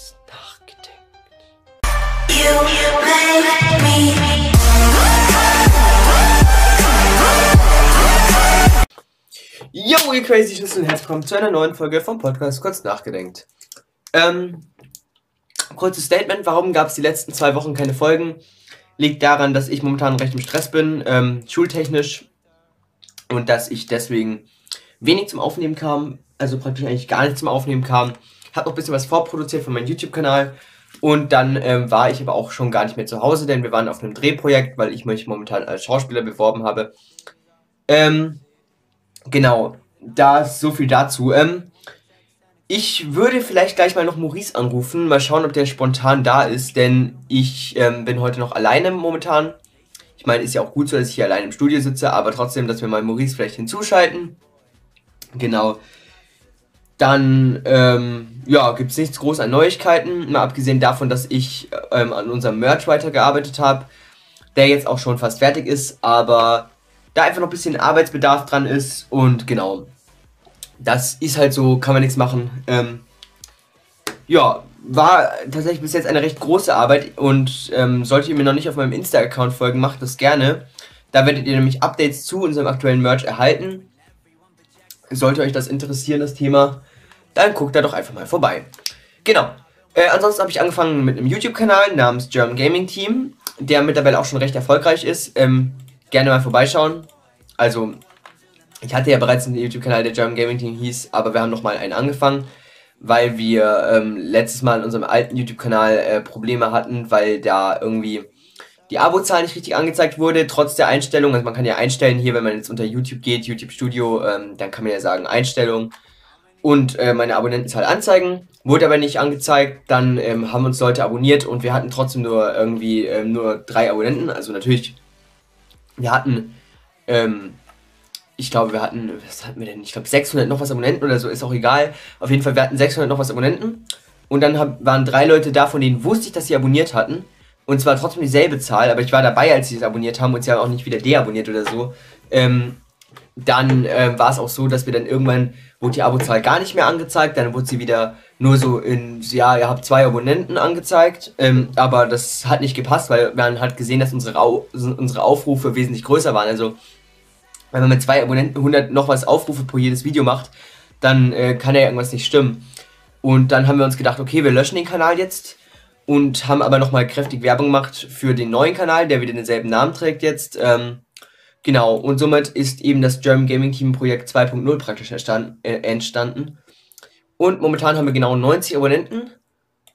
kurz nachgedenkt. Yo, ihr crazy Schlüssel herzlich willkommen zu einer neuen Folge vom Podcast Kurz Nachgedenkt. Ähm, kurzes Statement, warum gab es die letzten zwei Wochen keine Folgen? Liegt daran, dass ich momentan recht im Stress bin, ähm, schultechnisch, und dass ich deswegen wenig zum Aufnehmen kam, also praktisch eigentlich gar nicht zum Aufnehmen kam. Hab noch ein bisschen was vorproduziert für meinen YouTube-Kanal und dann ähm, war ich aber auch schon gar nicht mehr zu Hause, denn wir waren auf einem Drehprojekt, weil ich mich momentan als Schauspieler beworben habe. Ähm, genau, da so viel dazu. Ähm, ich würde vielleicht gleich mal noch Maurice anrufen, mal schauen, ob der spontan da ist, denn ich ähm, bin heute noch alleine momentan. Ich meine, ist ja auch gut so, dass ich hier allein im Studio sitze, aber trotzdem, dass wir mal Maurice vielleicht hinzuschalten. Genau. Dann, ähm, ja, gibt es nichts groß an Neuigkeiten, mal abgesehen davon, dass ich ähm, an unserem Merch weitergearbeitet habe, der jetzt auch schon fast fertig ist, aber da einfach noch ein bisschen Arbeitsbedarf dran ist und genau, das ist halt so, kann man nichts machen. Ähm, ja, war tatsächlich bis jetzt eine recht große Arbeit und ähm, solltet ihr mir noch nicht auf meinem Insta-Account folgen, macht das gerne. Da werdet ihr nämlich Updates zu unserem aktuellen Merch erhalten. Sollte euch das interessieren, das Thema, dann guckt da doch einfach mal vorbei. Genau. Äh, ansonsten habe ich angefangen mit einem YouTube-Kanal namens German Gaming Team, der mittlerweile auch schon recht erfolgreich ist. Ähm, gerne mal vorbeischauen. Also, ich hatte ja bereits einen YouTube-Kanal, der German Gaming Team hieß, aber wir haben nochmal einen angefangen, weil wir ähm, letztes Mal in unserem alten YouTube-Kanal äh, Probleme hatten, weil da irgendwie die Abo-Zahl nicht richtig angezeigt wurde, trotz der Einstellung. Also man kann ja einstellen hier, wenn man jetzt unter YouTube geht, YouTube Studio, ähm, dann kann man ja sagen Einstellung und äh, meine Abonnentenzahl anzeigen. Wurde aber nicht angezeigt, dann ähm, haben uns Leute abonniert und wir hatten trotzdem nur irgendwie ähm, nur drei Abonnenten. Also natürlich, wir hatten, ähm, ich glaube, wir hatten, was hatten wir denn? Ich glaube 600 noch was Abonnenten oder so, ist auch egal. Auf jeden Fall, wir hatten 600 noch was Abonnenten. Und dann hab, waren drei Leute da, von denen wusste ich, dass sie abonniert hatten. Und zwar trotzdem dieselbe Zahl, aber ich war dabei, als sie es abonniert haben und sie haben auch nicht wieder deabonniert oder so. Ähm, dann äh, war es auch so, dass wir dann irgendwann wurde die Abozahl gar nicht mehr angezeigt, dann wurde sie wieder nur so in, ja, ihr habt zwei Abonnenten angezeigt, ähm, aber das hat nicht gepasst, weil man hat gesehen, dass unsere, Au unsere Aufrufe wesentlich größer waren. Also, wenn man mit zwei Abonnenten 100 noch was Aufrufe pro jedes Video macht, dann äh, kann ja irgendwas nicht stimmen. Und dann haben wir uns gedacht, okay, wir löschen den Kanal jetzt und haben aber nochmal kräftig Werbung gemacht für den neuen Kanal, der wieder denselben Namen trägt jetzt. Ähm, genau, und somit ist eben das German Gaming Team Projekt 2.0 praktisch äh, entstanden. Und momentan haben wir genau 90 Abonnenten.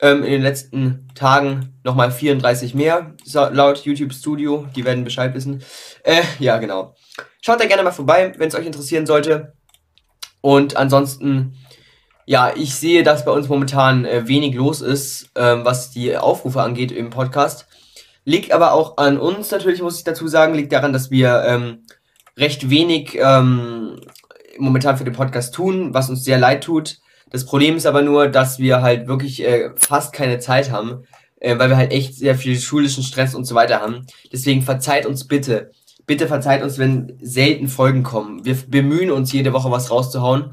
Ähm, in den letzten Tagen nochmal 34 mehr, laut YouTube Studio. Die werden Bescheid wissen. Äh, ja, genau. Schaut da gerne mal vorbei, wenn es euch interessieren sollte. Und ansonsten ja, ich sehe, dass bei uns momentan äh, wenig los ist, ähm, was die Aufrufe angeht im Podcast. Liegt aber auch an uns natürlich, muss ich dazu sagen, liegt daran, dass wir ähm, recht wenig ähm, momentan für den Podcast tun, was uns sehr leid tut. Das Problem ist aber nur, dass wir halt wirklich äh, fast keine Zeit haben, äh, weil wir halt echt sehr viel schulischen Stress und so weiter haben. Deswegen verzeiht uns bitte. Bitte verzeiht uns, wenn selten Folgen kommen. Wir bemühen uns jede Woche was rauszuhauen.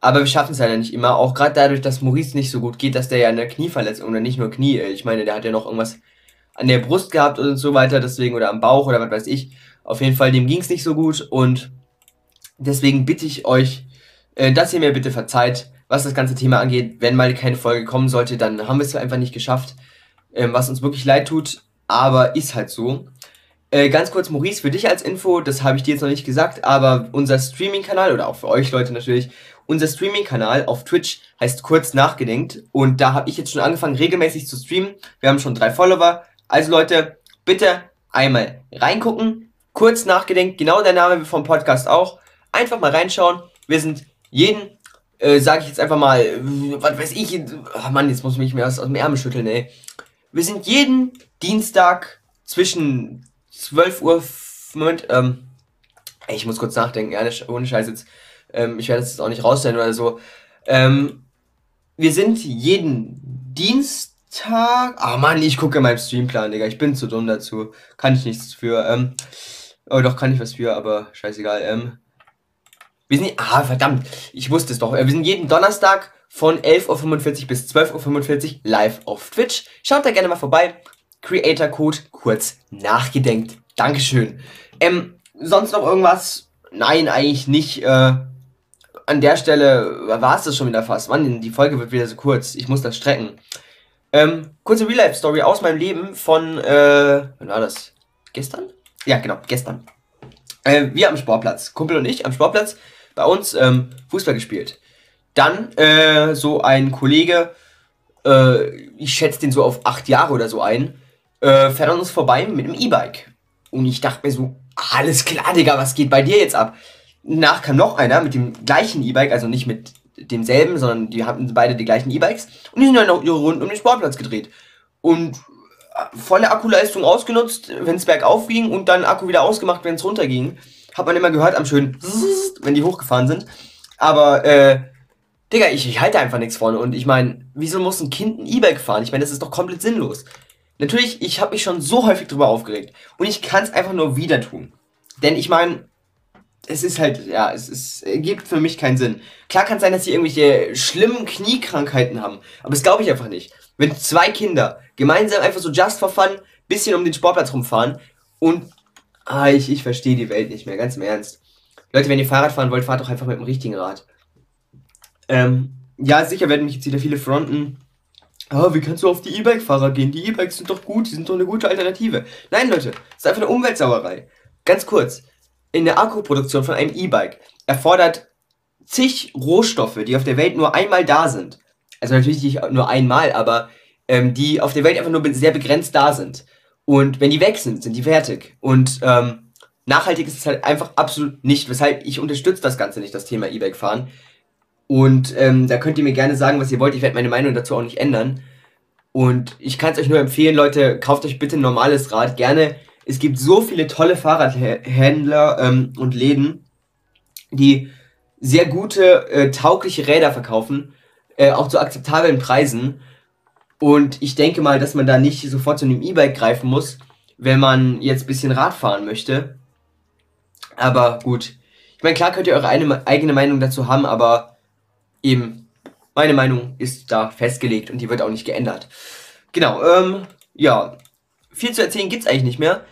Aber wir schaffen es leider nicht immer. Auch gerade dadurch, dass Maurice nicht so gut geht, dass der ja eine Knieverletzung oder nicht nur Knie, äh, ich meine, der hat ja noch irgendwas an der Brust gehabt und so weiter, deswegen oder am Bauch oder was weiß ich. Auf jeden Fall, dem ging es nicht so gut und deswegen bitte ich euch, äh, dass ihr mir bitte verzeiht, was das ganze Thema angeht. Wenn mal keine Folge kommen sollte, dann haben wir es einfach nicht geschafft, ähm, was uns wirklich leid tut, aber ist halt so. Äh, ganz kurz, Maurice, für dich als Info, das habe ich dir jetzt noch nicht gesagt, aber unser Streaming-Kanal oder auch für euch Leute natürlich, unser Streaming-Kanal auf Twitch heißt kurz nachgedenkt und da habe ich jetzt schon angefangen regelmäßig zu streamen. Wir haben schon drei Follower. Also Leute, bitte einmal reingucken. Kurz nachgedenkt, genau der Name vom Podcast auch. Einfach mal reinschauen. Wir sind jeden, äh, sage ich jetzt einfach mal, was weiß ich, oh Mann, jetzt muss ich mich mehr aus, aus dem Ärmel schütteln, ey. Wir sind jeden Dienstag zwischen 12 Uhr, Moment, ähm, ich muss kurz nachdenken, ja, ohne Scheiß jetzt. Ähm, ich werde es jetzt auch nicht rausstellen oder so. Ähm, wir sind jeden Dienstag. Ah Mann, ich gucke in meinem Streamplan, Digga. Ich bin zu dumm dazu. Kann ich nichts für. Ähm, oh, doch, kann ich was für, aber scheißegal. Ähm, wir sind. Ah, verdammt. Ich wusste es doch. Wir sind jeden Donnerstag von 11.45 Uhr bis 12.45 Uhr live auf Twitch. Schaut da gerne mal vorbei. Creator Code kurz nachgedenkt. Dankeschön. Ähm, sonst noch irgendwas? Nein, eigentlich nicht. Äh, an der Stelle war es das schon wieder fast. Mann, die Folge wird wieder so kurz. Ich muss das strecken. Ähm, kurze Real-Life-Story aus meinem Leben von, äh, wann war das? Gestern? Ja, genau, gestern. Äh, wir am Sportplatz, Kumpel und ich am Sportplatz, bei uns ähm, Fußball gespielt. Dann äh, so ein Kollege, äh, ich schätze den so auf acht Jahre oder so ein, äh, fährt an uns vorbei mit einem E-Bike. Und ich dachte mir so, alles klar, Digga, was geht bei dir jetzt ab? Nach kam noch einer mit dem gleichen E-Bike, also nicht mit demselben, sondern die hatten beide die gleichen E-Bikes und die sind dann noch ihre Runden um den Sportplatz gedreht. Und äh, volle Akkuleistung ausgenutzt, wenn es bergauf ging und dann Akku wieder ausgemacht, wenn es runterging. Hat man immer gehört am schönen, wenn die hochgefahren sind. Aber, äh, Digga, ich, ich halte einfach nichts vorne. Und ich meine, wieso muss ein Kind ein E-Bike fahren? Ich meine, das ist doch komplett sinnlos. Natürlich, ich habe mich schon so häufig drüber aufgeregt. Und ich kann es einfach nur wieder tun. Denn ich meine, es ist halt, ja, es ist, gibt für mich keinen Sinn. Klar kann es sein, dass sie irgendwelche schlimmen Kniekrankheiten haben, aber das glaube ich einfach nicht. Wenn zwei Kinder gemeinsam einfach so just for fun bisschen um den Sportplatz rumfahren und, ah, ich, ich verstehe die Welt nicht mehr, ganz im Ernst. Leute, wenn ihr Fahrrad fahren wollt, fahrt doch einfach mit dem richtigen Rad. Ähm, ja, sicher werden mich jetzt wieder viele fronten. Oh, wie kannst du auf die E-Bike-Fahrer gehen? Die E-Bikes sind doch gut, die sind doch eine gute Alternative. Nein, Leute, das ist einfach eine Umweltsauerei. Ganz kurz in der Akkuproduktion von einem E-Bike erfordert zig Rohstoffe, die auf der Welt nur einmal da sind. Also natürlich nicht nur einmal, aber ähm, die auf der Welt einfach nur sehr begrenzt da sind. Und wenn die weg sind, sind die fertig. Und ähm, nachhaltig ist es halt einfach absolut nicht, weshalb ich unterstütze das Ganze nicht, das Thema E-Bike fahren. Und ähm, da könnt ihr mir gerne sagen, was ihr wollt. Ich werde meine Meinung dazu auch nicht ändern. Und ich kann es euch nur empfehlen, Leute, kauft euch bitte ein normales Rad. Gerne es gibt so viele tolle Fahrradhändler ähm, und Läden, die sehr gute, äh, taugliche Räder verkaufen, äh, auch zu akzeptablen Preisen. Und ich denke mal, dass man da nicht sofort zu einem E-Bike greifen muss, wenn man jetzt ein bisschen Rad fahren möchte. Aber gut. Ich meine, klar könnt ihr eure eine, eigene Meinung dazu haben, aber eben, meine Meinung ist da festgelegt und die wird auch nicht geändert. Genau, ähm, ja, viel zu erzählen gibt es eigentlich nicht mehr.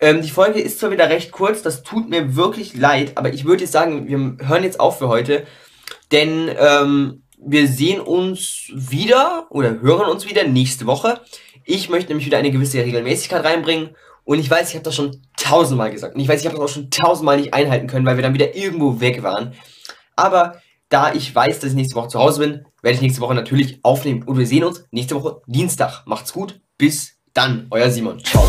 Ähm, die Folge ist zwar wieder recht kurz, das tut mir wirklich leid, aber ich würde jetzt sagen, wir hören jetzt auf für heute. Denn ähm, wir sehen uns wieder oder hören uns wieder nächste Woche. Ich möchte nämlich wieder eine gewisse Regelmäßigkeit reinbringen. Und ich weiß, ich habe das schon tausendmal gesagt. Und ich weiß, ich habe das auch schon tausendmal nicht einhalten können, weil wir dann wieder irgendwo weg waren. Aber da ich weiß, dass ich nächste Woche zu Hause bin, werde ich nächste Woche natürlich aufnehmen. Und wir sehen uns nächste Woche Dienstag. Macht's gut. Bis dann, euer Simon. Ciao.